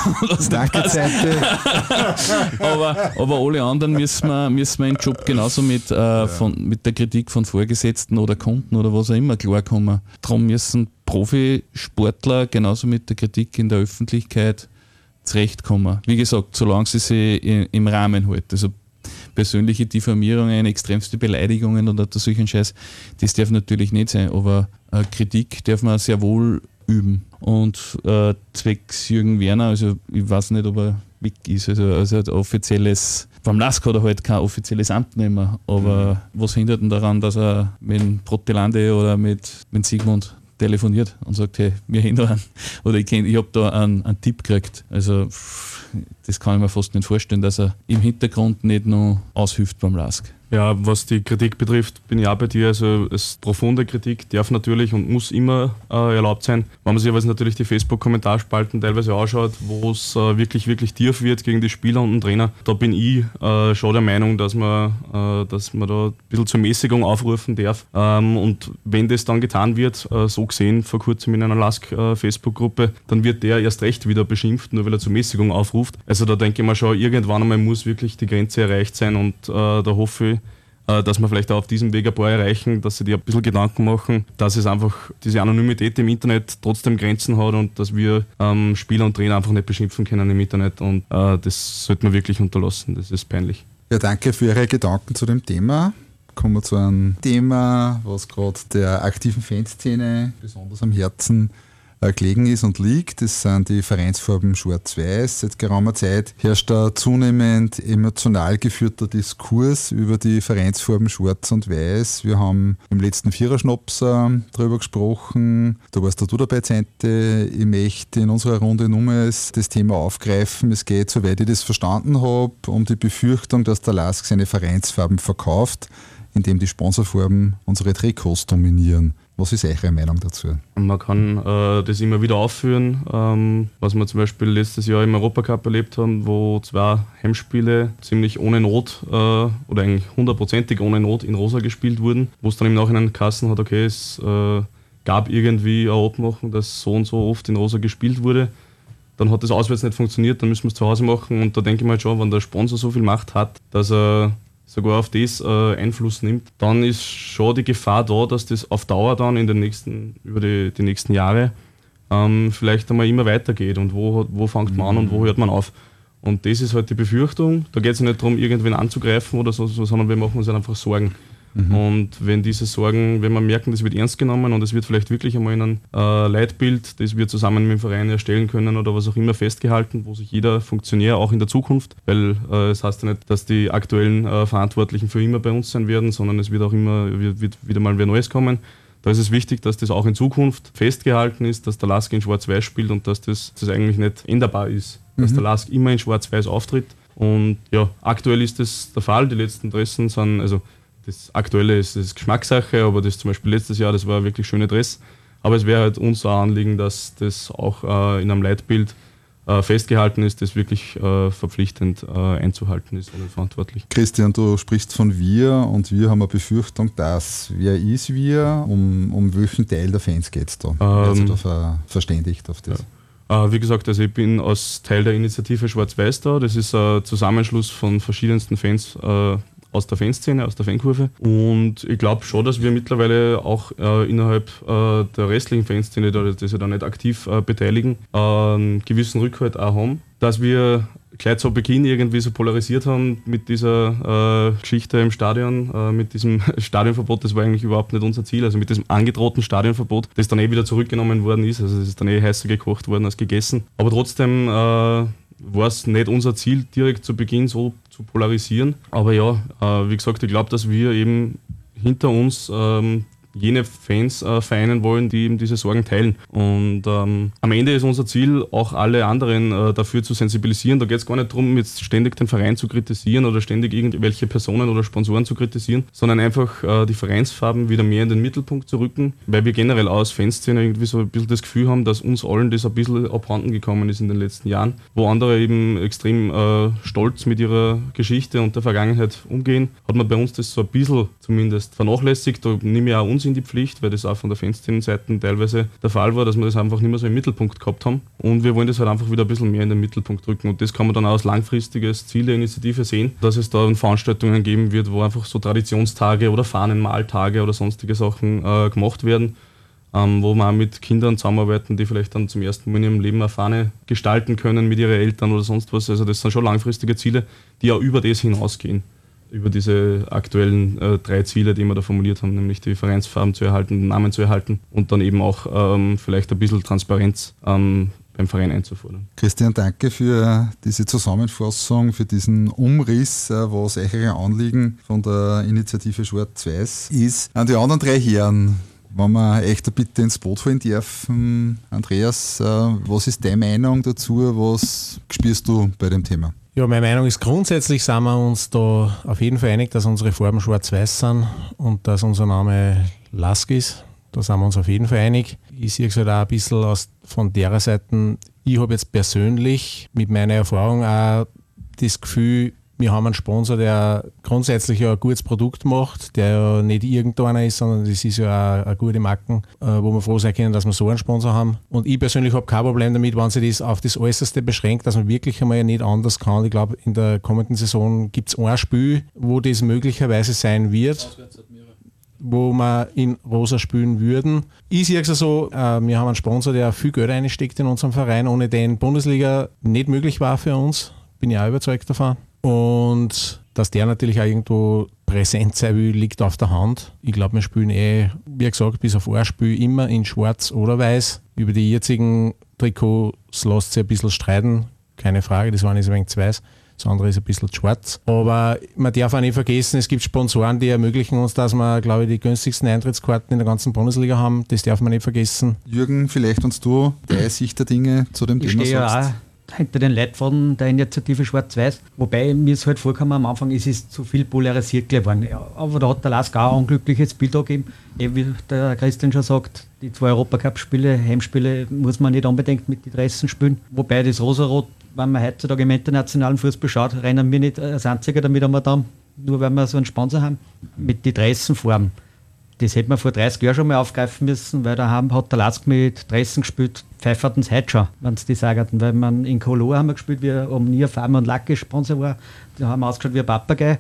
Danke, Zeite. aber, aber alle anderen müssen wir, müssen wir im Job genauso mit, äh, ja. von, mit der Kritik von Vorgesetzten oder Kunden oder was auch immer klarkommen. Darum müssen Profisportler genauso mit der Kritik in der Öffentlichkeit zurechtkommen. Wie gesagt, solange sie sich im Rahmen hält. Also persönliche Diffamierungen, extremste Beleidigungen oder solchen Scheiß, das darf natürlich nicht sein, aber äh, Kritik darf man sehr wohl üben. Und äh, zwecks Jürgen Werner, also ich weiß nicht, ob er weg ist, also, also ein offizielles, beim LASK hat er halt kein offizielles Amt mehr, aber mhm. was hindert ihn daran, dass er mit Brottelande oder mit, mit Sigmund telefoniert und sagt, hey, wir hin da Oder ich, ich habe da einen, einen Tipp gekriegt. Also das kann ich mir fast nicht vorstellen, dass er im Hintergrund nicht nur aushilft beim LASK. Ja, was die Kritik betrifft, bin ich auch bei dir. Also es profunde Kritik darf natürlich und muss immer äh, erlaubt sein. Wenn man sich aber natürlich die Facebook-Kommentarspalten teilweise anschaut, wo es äh, wirklich, wirklich tief wird gegen die Spieler und den Trainer, da bin ich äh, schon der Meinung, dass man, äh, dass man da ein bisschen zur Mäßigung aufrufen darf. Ähm, und wenn das dann getan wird, äh, so gesehen vor kurzem in einer Lask-Facebook-Gruppe, dann wird der erst recht wieder beschimpft, nur weil er zur Mäßigung aufruft. Also da denke ich mal schon, irgendwann einmal muss wirklich die Grenze erreicht sein und äh, da hoffe ich, äh, dass wir vielleicht auch auf diesem Weg ein paar erreichen, dass sie dir ein bisschen Gedanken machen, dass es einfach diese Anonymität im Internet trotzdem Grenzen hat und dass wir ähm, Spieler und Trainer einfach nicht beschimpfen können im Internet und äh, das sollte man wirklich unterlassen, das ist peinlich. Ja, danke für Ihre Gedanken zu dem Thema. Kommen wir zu einem Thema, was gerade der aktiven Fanszene besonders am Herzen äh, gelegen ist und liegt. Das sind die Vereinsfarben Schwarz-Weiß. Seit geraumer Zeit herrscht ein zunehmend emotional geführter Diskurs über die Vereinsfarben Schwarz und Weiß. Wir haben im letzten Viererschnaps äh, darüber gesprochen. Da warst du dabei, Zente. Ich möchte in unserer Runde nur das Thema aufgreifen. Es geht, soweit ich das verstanden habe, um die Befürchtung, dass der LASK seine Vereinsfarben verkauft, indem die Sponsorfarben unsere Trikots dominieren. Was ist eure Meinung dazu? Man kann äh, das immer wieder aufführen, ähm, was wir zum Beispiel letztes Jahr im Europacup erlebt haben, wo zwei Heimspiele ziemlich ohne Not äh, oder eigentlich hundertprozentig ohne Not in Rosa gespielt wurden, wo es dann im Nachhinein Kassen hat, okay, es äh, gab irgendwie eine Abmachung, dass so und so oft in Rosa gespielt wurde. Dann hat das auswärts nicht funktioniert, dann müssen wir es zu Hause machen und da denke ich mal schon, wenn der Sponsor so viel Macht hat, dass er sogar auf das äh, Einfluss nimmt, dann ist schon die Gefahr da, dass das auf Dauer dann in den nächsten, über die, die nächsten Jahre ähm, vielleicht einmal immer weitergeht und wo, wo fängt man an und wo mhm. hört man auf. Und das ist halt die Befürchtung. Da geht es nicht darum, irgendwen anzugreifen oder so, sondern wir machen uns halt einfach Sorgen. Mhm. Und wenn diese Sorgen, wenn wir merken, das wird ernst genommen und es wird vielleicht wirklich einmal in ein äh, Leitbild, das wir zusammen mit dem Verein erstellen können oder was auch immer festgehalten, wo sich jeder Funktionär auch in der Zukunft, weil äh, es heißt ja nicht, dass die aktuellen äh, Verantwortlichen für immer bei uns sein werden, sondern es wird auch immer wird, wird wieder mal wer Neues kommen. Da ist es wichtig, dass das auch in Zukunft festgehalten ist, dass der Lask in Schwarz-Weiß spielt und dass das, das eigentlich nicht änderbar ist. Dass mhm. der Lask immer in Schwarz-Weiß auftritt. Und ja, aktuell ist das der Fall. Die letzten Dressen sind, also das Aktuelle ist, ist Geschmackssache, aber das zum Beispiel letztes Jahr, das war ein wirklich schöner Dress. Aber es wäre halt unser Anliegen, dass das auch äh, in einem Leitbild äh, festgehalten ist, das wirklich äh, verpflichtend äh, einzuhalten ist und verantwortlich. Christian, du sprichst von wir und wir haben eine Befürchtung, dass wer ist wir, um, um welchen Teil der Fans geht es da? Ähm, sich da ver verständigt auf das? Ja. Äh, wie gesagt, also ich bin als Teil der Initiative Schwarz-Weiß da. Das ist ein Zusammenschluss von verschiedensten Fans äh, aus der Fanszene, aus der Fankurve. Und ich glaube schon, dass wir mittlerweile auch äh, innerhalb äh, der restlichen Fanszene, die sich da nicht aktiv äh, beteiligen, einen gewissen Rückhalt auch haben. Dass wir gleich zu Beginn irgendwie so polarisiert haben mit dieser äh, Geschichte im Stadion, äh, mit diesem Stadionverbot, das war eigentlich überhaupt nicht unser Ziel. Also mit diesem angedrohten Stadionverbot, das dann eh wieder zurückgenommen worden ist. Also es ist dann eh heißer gekocht worden als gegessen. Aber trotzdem äh, war es nicht unser Ziel, direkt zu Beginn so zu polarisieren. Aber ja, äh, wie gesagt, ich glaube, dass wir eben hinter uns ähm, jene Fans äh, vereinen wollen, die eben diese Sorgen teilen. Und ähm, am Ende ist unser Ziel, auch alle anderen äh, dafür zu sensibilisieren. Da geht es gar nicht darum, jetzt ständig den Verein zu kritisieren oder ständig irgendwelche Personen oder Sponsoren zu kritisieren, sondern einfach äh, die Vereinsfarben wieder mehr in den Mittelpunkt zu rücken, weil wir generell aus Fanszene irgendwie so ein bisschen das Gefühl haben, dass uns allen das ein bisschen abhanden gekommen ist in den letzten Jahren, wo andere eben extrem äh, stolz mit ihrer Geschichte und der Vergangenheit umgehen, hat man bei uns das so ein bisschen zumindest vernachlässigt. Da nehme ich auch uns in die Pflicht, weil das auch von der Fanszenen-Seite teilweise der Fall war, dass wir das einfach nicht mehr so im Mittelpunkt gehabt haben. Und wir wollen das halt einfach wieder ein bisschen mehr in den Mittelpunkt rücken. Und das kann man dann auch als langfristiges Ziel der Initiative sehen, dass es da Veranstaltungen geben wird, wo einfach so Traditionstage oder Fahnenmaltage oder sonstige Sachen äh, gemacht werden. Ähm, wo wir auch mit Kindern zusammenarbeiten, die vielleicht dann zum ersten Mal in ihrem Leben eine Fahne gestalten können mit ihren Eltern oder sonst was. Also das sind schon langfristige Ziele, die auch über das hinausgehen über diese aktuellen äh, drei Ziele, die wir da formuliert haben, nämlich die Vereinsfarben zu erhalten, den Namen zu erhalten und dann eben auch ähm, vielleicht ein bisschen Transparenz ähm, beim Verein einzufordern. Christian, danke für diese Zusammenfassung, für diesen Umriss, äh, was eure Anliegen von der Initiative Schwarz-Weiß ist. An die anderen drei Herren, wenn wir echt eine Bitte ins Boot holen dürfen. Andreas, äh, was ist deine Meinung dazu? Was spürst du bei dem Thema? Ja, meine Meinung ist grundsätzlich sind wir uns da auf jeden Fall einig, dass unsere Farben schwarz-weiß sind und dass unser Name Lask ist. Da sind wir uns auf jeden Fall einig. Ich sehe es halt auch ein bisschen aus, von der Seite, ich habe jetzt persönlich mit meiner Erfahrung auch das Gefühl, wir haben einen Sponsor, der grundsätzlich ja ein gutes Produkt macht, der ja nicht irgendeiner ist, sondern das ist ja eine gute Marken, äh, wo wir froh sein können, dass wir so einen Sponsor haben. Und ich persönlich habe kein Problem damit, wenn sich das auf das Äußerste beschränkt, dass man wirklich einmal nicht anders kann. Ich glaube, in der kommenden Saison gibt es ein Spiel, wo das möglicherweise sein wird wo wir in rosa spielen würden. Ich sehe es so, äh, wir haben einen Sponsor, der viel Geld einsteckt in unserem Verein, ohne den Bundesliga nicht möglich war für uns. Bin ich auch überzeugt davon. Und dass der natürlich auch irgendwo präsent sein will, liegt auf der Hand. Ich glaube, wir spielen eh, wie gesagt, bis auf ein Spiel immer in schwarz oder weiß. Über die jetzigen Trikots lässt sich ein bisschen streiten, keine Frage, das eine ist ein wenig weiß. Das andere ist ein bisschen schwarz. Aber man darf auch nicht vergessen, es gibt Sponsoren, die ermöglichen uns, dass wir, glaube ich, die günstigsten Eintrittskarten in der ganzen Bundesliga haben. Das darf man nicht vergessen. Jürgen, vielleicht uns du deine Sicht der Dinge zu dem ich Thema sagst hinter den Leitfaden der Initiative Schwarz-Weiß. Wobei mir es halt vorkam am Anfang, es ist zu viel polarisiert geworden. Aber da hat der Lask auch ein unglückliches Bild gegeben. Eh, wie der Christian schon sagt, die zwei Europacup-Spiele, Heimspiele, muss man nicht unbedingt mit den Dressen spielen. Wobei das Rosarot, wenn man heutzutage im internationalen Fußball schaut, rennen wir nicht als Einziger damit am Damm, nur weil wir so einen Sponsor haben, mit den Dressenformen. Das hätte man vor 30 Jahren schon mal aufgreifen müssen, weil da haben, hat der Lask mit Dressen gespielt, pfeiferten es heute schon, wenn sie das sagen. Weil man in Kolo haben wir gespielt, wie Omnia Farm und Lacke Sponsor war. Da haben wir ausgeschaut wie ein Papagei.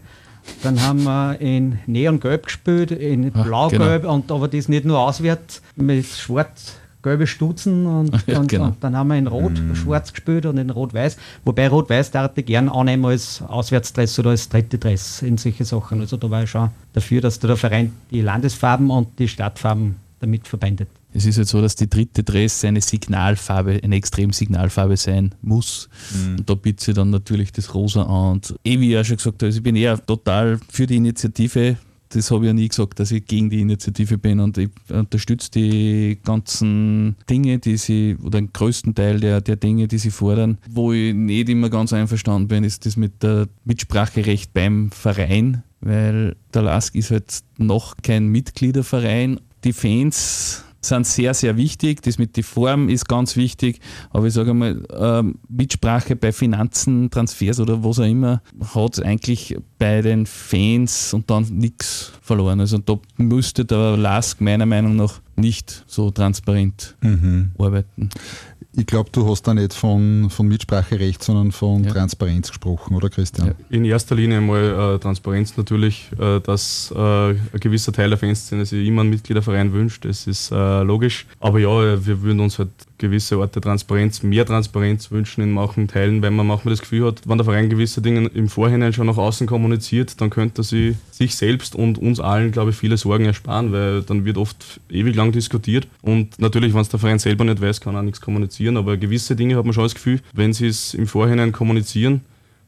Dann haben wir in Neongelb gespielt, in Blaugelb, genau. und aber das nicht nur auswärts mit Schwarz gelbe Stutzen und, ja, und, genau. und, dann haben wir in Rot-Schwarz mm. gespielt und in Rot-Weiß. Wobei Rot-Weiß darf ich gerne annehmen als Auswärtsdress oder als dritte Dress in solche Sachen. Also da war ich schon dafür, dass der Verein die Landesfarben und die Stadtfarben damit verbindet. Es ist halt so, dass die dritte Dress eine Signalfarbe, eine extrem Signalfarbe sein muss. Mhm. Und da bietet sie dann natürlich das Rosa an. Und eh, wie ich ja schon gesagt habe, also ich bin eher total für die Initiative das habe ich ja nie gesagt, dass ich gegen die Initiative bin und ich unterstütze die ganzen Dinge, die sie, oder den größten Teil der, der Dinge, die sie fordern. Wo ich nicht immer ganz einverstanden bin, ist das mit der Mitspracherecht beim Verein, weil der LASK ist halt noch kein Mitgliederverein. Die Fans sind sehr, sehr wichtig. Das mit der Form ist ganz wichtig. Aber ich sage mal, ähm, Mitsprache bei Finanzen, Transfers oder was auch immer, hat eigentlich bei den Fans und dann nichts verloren. Also da müsste der LASK meiner Meinung nach nicht so transparent mhm. arbeiten. Ich glaube, du hast da nicht von, von Mitspracherecht, sondern von Ja. Transparenz gesprochen, oder Christian? Ja. In erster Linie mal äh, Transparenz natürlich, äh, dass äh, ein gewisser Teil der Fanszene sich immer einen Mitgliederverein wünscht, das ist äh, logisch. Aber ja, wir würden uns halt gewisse Orte Transparenz, mehr Transparenz wünschen in manchen Teilen, weil man manchmal das Gefühl hat, wenn der Verein gewisse Dinge im Vorhinein schon nach außen kommuniziert, dann könnte sie sich selbst und uns allen, glaube ich, viele Sorgen ersparen, weil dann wird oft ewig lang diskutiert. Und natürlich, wenn es der Verein selber nicht weiß, kann er auch nichts kommunizieren, aber gewisse Dinge hat man schon das Gefühl, wenn sie es im Vorhinein kommunizieren,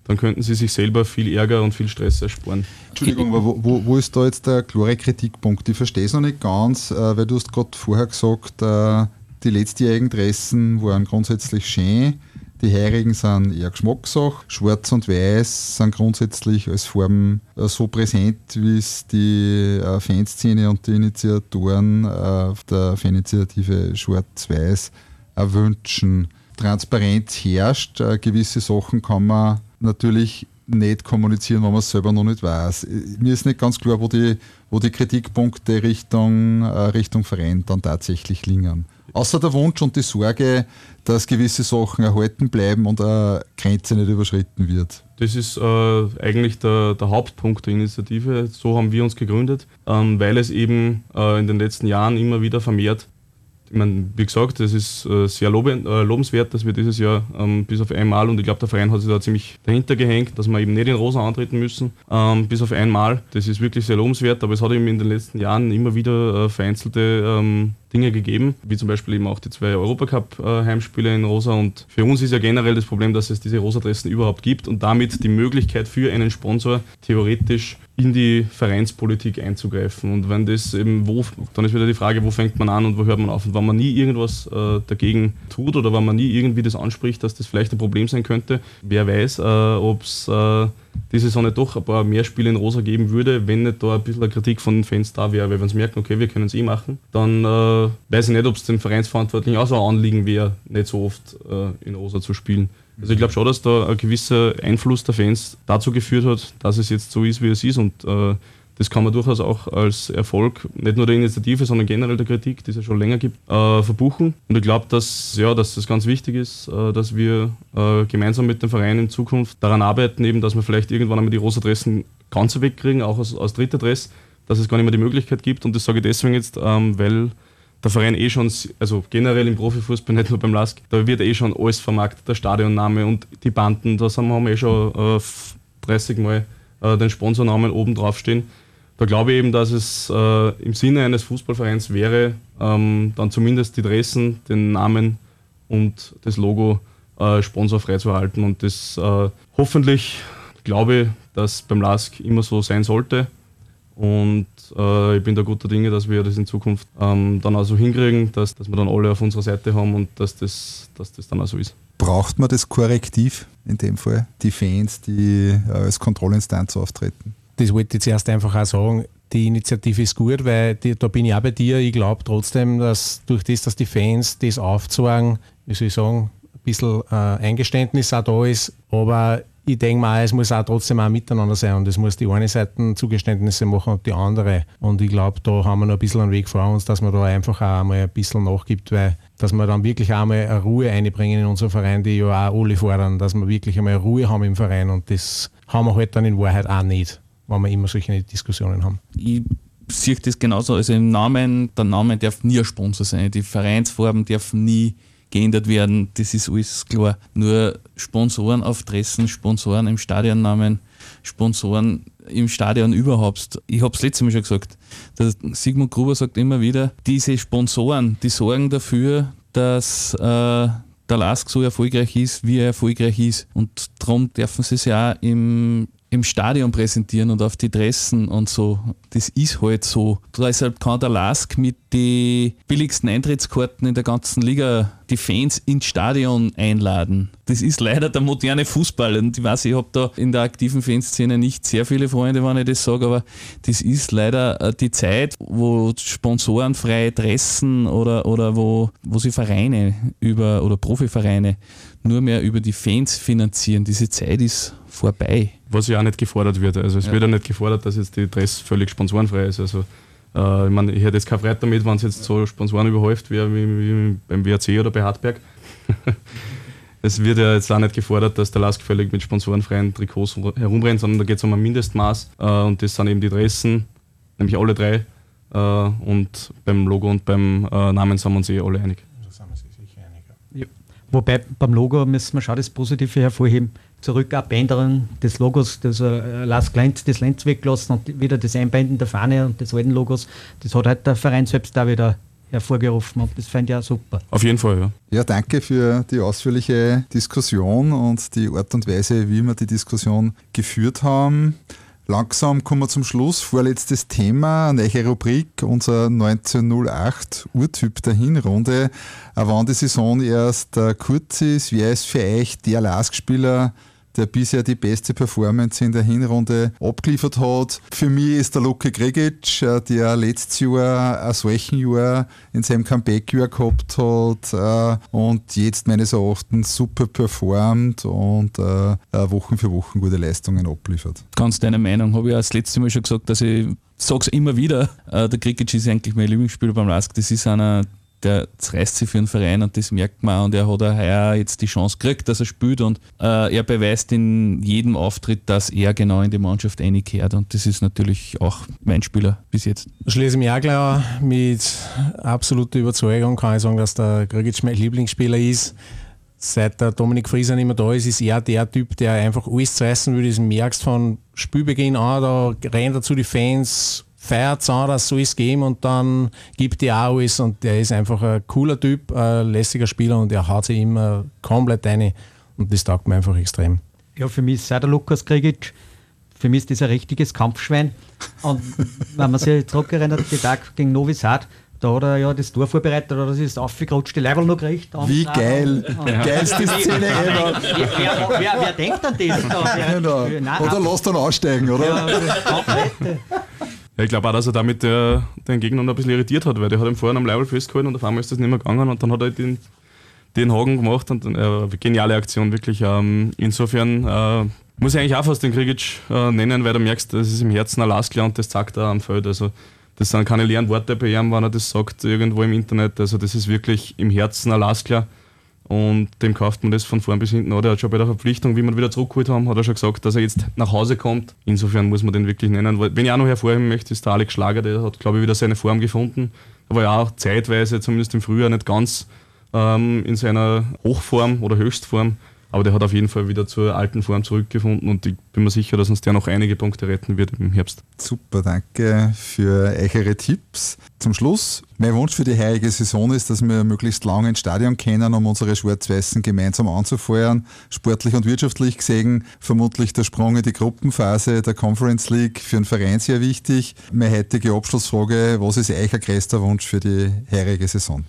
dann könnten sie sich selber viel Ärger und viel Stress ersparen. Entschuldigung, aber wo, wo, wo ist da jetzt der klare Kritikpunkt? Ich verstehe es noch nicht ganz, äh, weil du hast gerade vorher gesagt, äh, die letztjährigen Dressen waren grundsätzlich schön, die heurigen sind eher Geschmackssache, schwarz und weiß sind grundsätzlich als Farben äh, so präsent, wie es die äh, Fanszene und die Initiatoren äh, der Faninitiative Schwarz-Weiß wünschen. Transparenz herrscht, gewisse Sachen kann man natürlich nicht kommunizieren, wenn man es selber noch nicht weiß. Mir ist nicht ganz klar, wo die, wo die Kritikpunkte Richtung, Richtung Verein dann tatsächlich liegen. Außer der Wunsch und die Sorge, dass gewisse Sachen erhalten bleiben und eine Grenze nicht überschritten wird. Das ist äh, eigentlich der, der Hauptpunkt der Initiative. So haben wir uns gegründet, ähm, weil es eben äh, in den letzten Jahren immer wieder vermehrt, ich meine, wie gesagt, es ist äh, sehr lobe, äh, lobenswert, dass wir dieses Jahr ähm, bis auf einmal, und ich glaube, der Verein hat sich da ziemlich dahinter gehängt, dass wir eben nicht in Rosa antreten müssen, ähm, bis auf einmal. Das ist wirklich sehr lobenswert, aber es hat eben in den letzten Jahren immer wieder äh, vereinzelte ähm, Dinge gegeben, wie zum Beispiel eben auch die zwei Europacup-Heimspiele in Rosa. Und für uns ist ja generell das Problem, dass es diese Rosa-Dressen überhaupt gibt und damit die Möglichkeit für einen Sponsor theoretisch in die Vereinspolitik einzugreifen. Und wenn das eben, wo, dann ist wieder die Frage, wo fängt man an und wo hört man auf? Und wenn man nie irgendwas äh, dagegen tut oder wenn man nie irgendwie das anspricht, dass das vielleicht ein Problem sein könnte, wer weiß, äh, ob es äh, diese Saison nicht doch ein paar mehr Spiele in Rosa geben würde, wenn nicht da ein bisschen Kritik von den Fans da wäre. Weil wenn sie merken, okay, wir können es eh machen, dann äh, weiß ich nicht, ob es dem Vereinsverantwortlichen auch so ein Anliegen wäre, nicht so oft äh, in Rosa zu spielen. Also ich glaube schon, dass da ein gewisser Einfluss der Fans dazu geführt hat, dass es jetzt so ist, wie es ist und äh, das kann man durchaus auch als Erfolg, nicht nur der Initiative, sondern generell der Kritik, die es ja schon länger gibt, äh, verbuchen. Und ich glaube, dass, ja, dass das ganz wichtig ist, äh, dass wir äh, gemeinsam mit dem Verein in Zukunft daran arbeiten, eben, dass wir vielleicht irgendwann einmal die Rosadressen ganz wegkriegen, auch als, als Drittadress, dass es gar nicht mehr die Möglichkeit gibt. Und das sage ich deswegen jetzt, ähm, weil der Verein eh schon, also generell im Profifußball, nicht nur beim Lask, da wird eh schon alles vermarktet, der Stadionname und die Banden, da haben wir eh schon äh, 30 Mal äh, den Sponsornamen oben drauf stehen. Da glaube ich eben, dass es äh, im Sinne eines Fußballvereins wäre, ähm, dann zumindest die Dressen, den Namen und das Logo äh, sponsorfrei zu erhalten. Und das äh, hoffentlich glaube ich, dass beim LASK immer so sein sollte. Und äh, ich bin da guter Dinge, dass wir das in Zukunft ähm, dann auch so hinkriegen, dass, dass wir dann alle auf unserer Seite haben und dass das, dass das dann auch so ist. Braucht man das Korrektiv in dem Fall? Die Fans, die äh, als Kontrollinstanz auftreten? Das wollte ich zuerst einfach auch sagen. Die Initiative ist gut, weil die, da bin ich auch bei dir. Ich glaube trotzdem, dass durch das, dass die Fans das aufzeigen, wie soll ich sagen, ein bisschen äh, Eingeständnis auch da ist. Aber ich denke mal, es muss auch trotzdem auch miteinander sein und es muss die eine Seite Zugeständnisse machen und die andere. Und ich glaube, da haben wir noch ein bisschen einen Weg vor uns, dass man da einfach auch mal ein bisschen nachgibt, weil dass wir dann wirklich auch mal eine Ruhe einbringen in unseren Verein, die ja auch alle fordern, dass wir wirklich einmal Ruhe haben im Verein und das haben wir halt dann in Wahrheit auch nicht, wenn wir immer solche Diskussionen haben. Ich sehe das genauso. Also im Namen, der Name darf nie ein Sponsor sein. Die Vereinsfarben dürfen nie geändert werden. Das ist alles klar. Nur Sponsoren auf Dressen, Sponsoren im Stadionnamen, Sponsoren im Stadion überhaupt. Ich habe es letztes Mal schon gesagt. Der Sigmund Gruber sagt immer wieder, diese Sponsoren, die sorgen dafür, dass äh, der LASK so erfolgreich ist, wie er erfolgreich ist. Und darum dürfen sie es ja auch im, im Stadion präsentieren und auf die Dressen und so. Das ist halt so. Deshalb kann der LASK mit den billigsten Eintrittskarten in der ganzen Liga die Fans ins Stadion einladen. Das ist leider der moderne Fußball. Und ich weiß, ich habe da in der aktiven Fanszene nicht sehr viele Freunde, wenn ich das sage, aber das ist leider äh, die Zeit, wo Sponsoren freie Dressen oder, oder wo, wo sie Vereine über oder Profivereine nur mehr über die Fans finanzieren. Diese Zeit ist vorbei. Was ja auch nicht gefordert wird. Also es Ja. wird ja nicht gefordert, dass jetzt die Dress völlig sponsorenfrei ist. Also Äh, ich meine, ich hätte jetzt keine Freude damit, wenn es jetzt so Sponsoren überhäuft wäre wie, wie beim WRC oder bei Hartberg. es wird ja jetzt auch nicht gefordert, dass der Lask völlig mit sponsorenfreien Trikots herumrennt, sondern da geht es um ein Mindestmaß äh, und das sind eben die Dressen, nämlich alle drei. Äh, und beim Logo und beim äh, Namen sind wir uns eh alle einig. Ja. Wobei beim Logo müssen wir schon das Positive hervorheben. Zurück Abänderung des Logos, das äh, Last Lenz, das Lenz weggelassen und wieder das Einbinden der Fahne und des alten Logos. Das hat halt der Verein selbst da wieder hervorgerufen und das fand ich auch super. Auf jeden Fall, ja. Ja, danke für die ausführliche Diskussion und die Art und Weise, wie wir die Diskussion geführt haben. Langsam kommen wir zum Schluss. Vorletztes Thema, eine neue Rubrik, unser 1908 Urtyp der Hinrunde. Auch wenn die Saison erst äh, kurz ist, wer ist für euch der Lask-Spieler, der bisher die beste Performance in der Hinrunde abgeliefert hat. Für mich ist der Luke Gregic, äh, der letztes Jahr ein solchen Jahr in seinem Comeback-Jahr gehabt hat äh, und jetzt meines Erachtens super performt und äh, Wochen für Wochen gute Leistungen abliefert. Ganz deine Meinung, habe ich ja das letzte Mal schon gesagt, dass ich sage es immer wieder, der Krikic ist eigentlich mein Lieblingsspieler beim Lask. Das ist einer, der reißt sich für einen Verein und das merkt man und er hat auch heuer jetzt die Chance gekriegt, dass er spielt und äh, er beweist in jedem Auftritt, dass er genau in die Mannschaft einkehrt und das ist natürlich auch mein Spieler bis jetzt. Schließe mich auch gleich. Mit absoluter Überzeugung kann ich sagen, dass der Grigic mein Lieblingsspieler ist. Seit der Dominik Frieser nicht mehr da ist, ist er der Typ, der einfach alles zerreißen will. Das merkst von Spielbeginn an, da rennt er zu die Fans, feiert es an, dass so ist geben und dann gibt die auch alles und der ist einfach ein cooler Typ, ein lässiger Spieler und er haut sich immer komplett rein und das taugt mir einfach extrem. Ja, für mich ist auch der Lukas Krigic, für mich ist das ein richtiges Kampfschwein und wenn man sich zurückerinnert, die Tag gegen Novi Sad, da hat er ja das Tor vorbereitet oder das ist aufgerutscht, die Leibel noch gekriegt. Wie geil! Ja. Geilste Szene ever! Wer, wer, wer, wer, denkt an das? Da? Genau. Nein, oder lass dann aussteigen, oder? Ja, ja, ich glaube auch, dass er damit der, den Gegner noch ein bisschen irritiert hat, weil der hat ihm vorhin am Leibel festgehalten und auf einmal ist das nicht mehr gegangen und dann hat er den, den Haken gemacht und äh, geniale Aktion wirklich. Ähm, insofern äh, muss ich eigentlich auch fast den Krigic äh, nennen, weil du merkst, das ist im Herzen Alaska und das zeigt er am Feld. Also das sind keine leeren Worte bei ihm, wenn er das sagt irgendwo im Internet. Also das ist wirklich im Herzen Alaska. Und dem kauft man das von vorn bis hinten. Oder er hat schon bei der Verpflichtung, wie wir wieder zurückgeholt haben, hat er schon gesagt, dass er jetzt nach Hause kommt. Insofern muss man den wirklich nennen. Wenn ich auch noch hervorheben möchte, ist der Alex Schlager, der hat, glaube ich, wieder seine Form gefunden. Er war ja auch zeitweise, zumindest im Frühjahr, nicht ganz ähm, in seiner Hochform oder Höchstform. Aber der hat auf jeden Fall wieder zur alten Form zurückgefunden und ich bin mir sicher, dass uns der noch einige Punkte retten wird im Herbst. Super, danke für eure Tipps. Zum Schluss, mein Wunsch für die heutige Saison ist, dass wir möglichst lange ins Stadion können, um unsere Schwarz-Weißen gemeinsam anzufeuern. Sportlich und wirtschaftlich gesehen vermutlich der Sprung in die Gruppenphase der Conference League für einen Verein sehr wichtig. Meine heutige Abschlussfrage, was ist euer größter Wunsch für die heutige Saison?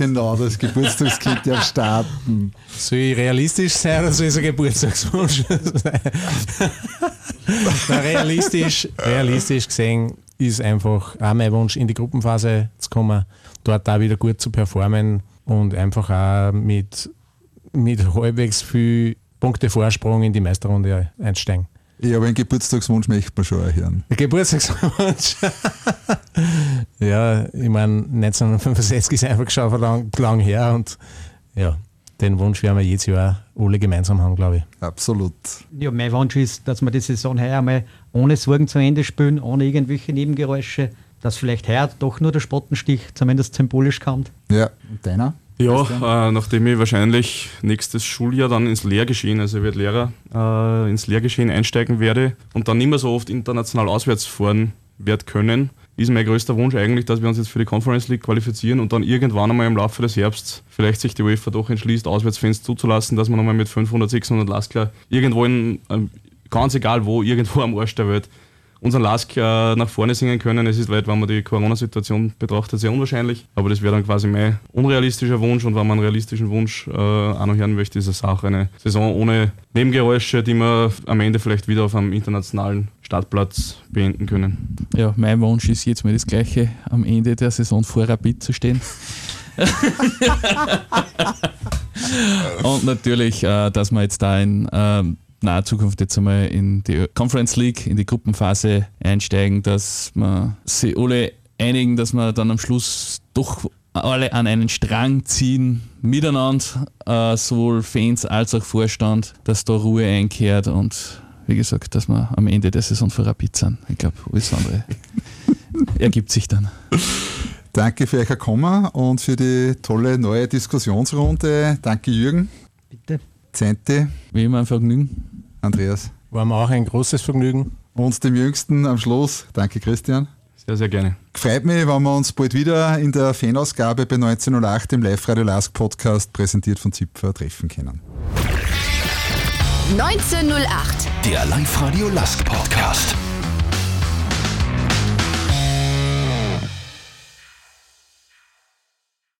Genau, das Geburtstagskind darf starten. Soll ich realistisch sein oder soll ich ein Geburtstagswunsch sein? realistisch, realistisch gesehen ist einfach auch mein Wunsch, in die Gruppenphase zu kommen, dort auch wieder gut zu performen und einfach auch mit, mit halbwegs viel Punkte Vorsprung in die Meisterrunde einsteigen. Ja, aber einen Geburtstagswunsch möchte man schon hören. Geburtstagswunsch? ja, ich meine, 1965 ist einfach schon lang, lang her und ja, den Wunsch werden wir jedes Jahr alle gemeinsam haben, glaube ich. Absolut. Ja, mein Wunsch ist, dass wir die Saison heuer einmal ohne Sorgen zu Ende spielen, ohne irgendwelche Nebengeräusche, dass vielleicht heuer doch nur der Spottenstich zumindest symbolisch kommt. Ja, und deiner? Ja, äh, nachdem ich wahrscheinlich nächstes Schuljahr dann ins Lehrgeschehen, also ich werde Lehrer, äh, ins Lehrgeschehen einsteigen werde und dann nicht mehr so oft international auswärts fahren werde können, ist mein größter Wunsch eigentlich, dass wir uns jetzt für die Conference League qualifizieren und dann irgendwann einmal im Laufe des Herbsts vielleicht sich die UEFA doch entschließt, Auswärtsfans zuzulassen, dass man nochmal mit 500, 600 Laskler irgendwo in, äh, ganz egal wo, irgendwo am Arsch der Welt unseren Lask äh, nach vorne singen können. Es ist weit, wenn man die Corona-Situation betrachtet, sehr unwahrscheinlich. Aber das wäre dann quasi mein unrealistischer Wunsch. Und wenn man einen realistischen Wunsch äh, auch noch hören möchte, ist es auch eine Saison ohne Nebengeräusche, die wir am Ende vielleicht wieder auf einem internationalen Startplatz beenden können. Ja, mein Wunsch ist jetzt mal das Gleiche, am Ende der Saison vor Rapid zu stehen. Und natürlich, äh, dass wir jetzt da ein ähm, naher Zukunft jetzt einmal in die Conference League, in die Gruppenphase einsteigen, dass wir sie alle einigen, dass wir dann am Schluss doch alle an einen Strang ziehen, miteinander, äh, sowohl Fans als auch Vorstand, dass da Ruhe einkehrt und wie gesagt, dass wir am Ende der Saison für Rapid sind. Ich glaube, alles andere ergibt sich dann. Danke für euch Kommen und für die tolle neue Diskussionsrunde. Danke Jürgen. Bitte. Zenti. Wie immer ein Vergnügen. Andreas. War mir auch ein großes Vergnügen. Und dem Jüngsten am Schluss. Danke Christian. Sehr, sehr gerne. Freut mich, wenn wir uns bald wieder in der Fanausgabe bei 1908 im Live-Radio Lask Podcast präsentiert von Zipfer treffen können. 1908. Der Live-Radio Lask Podcast.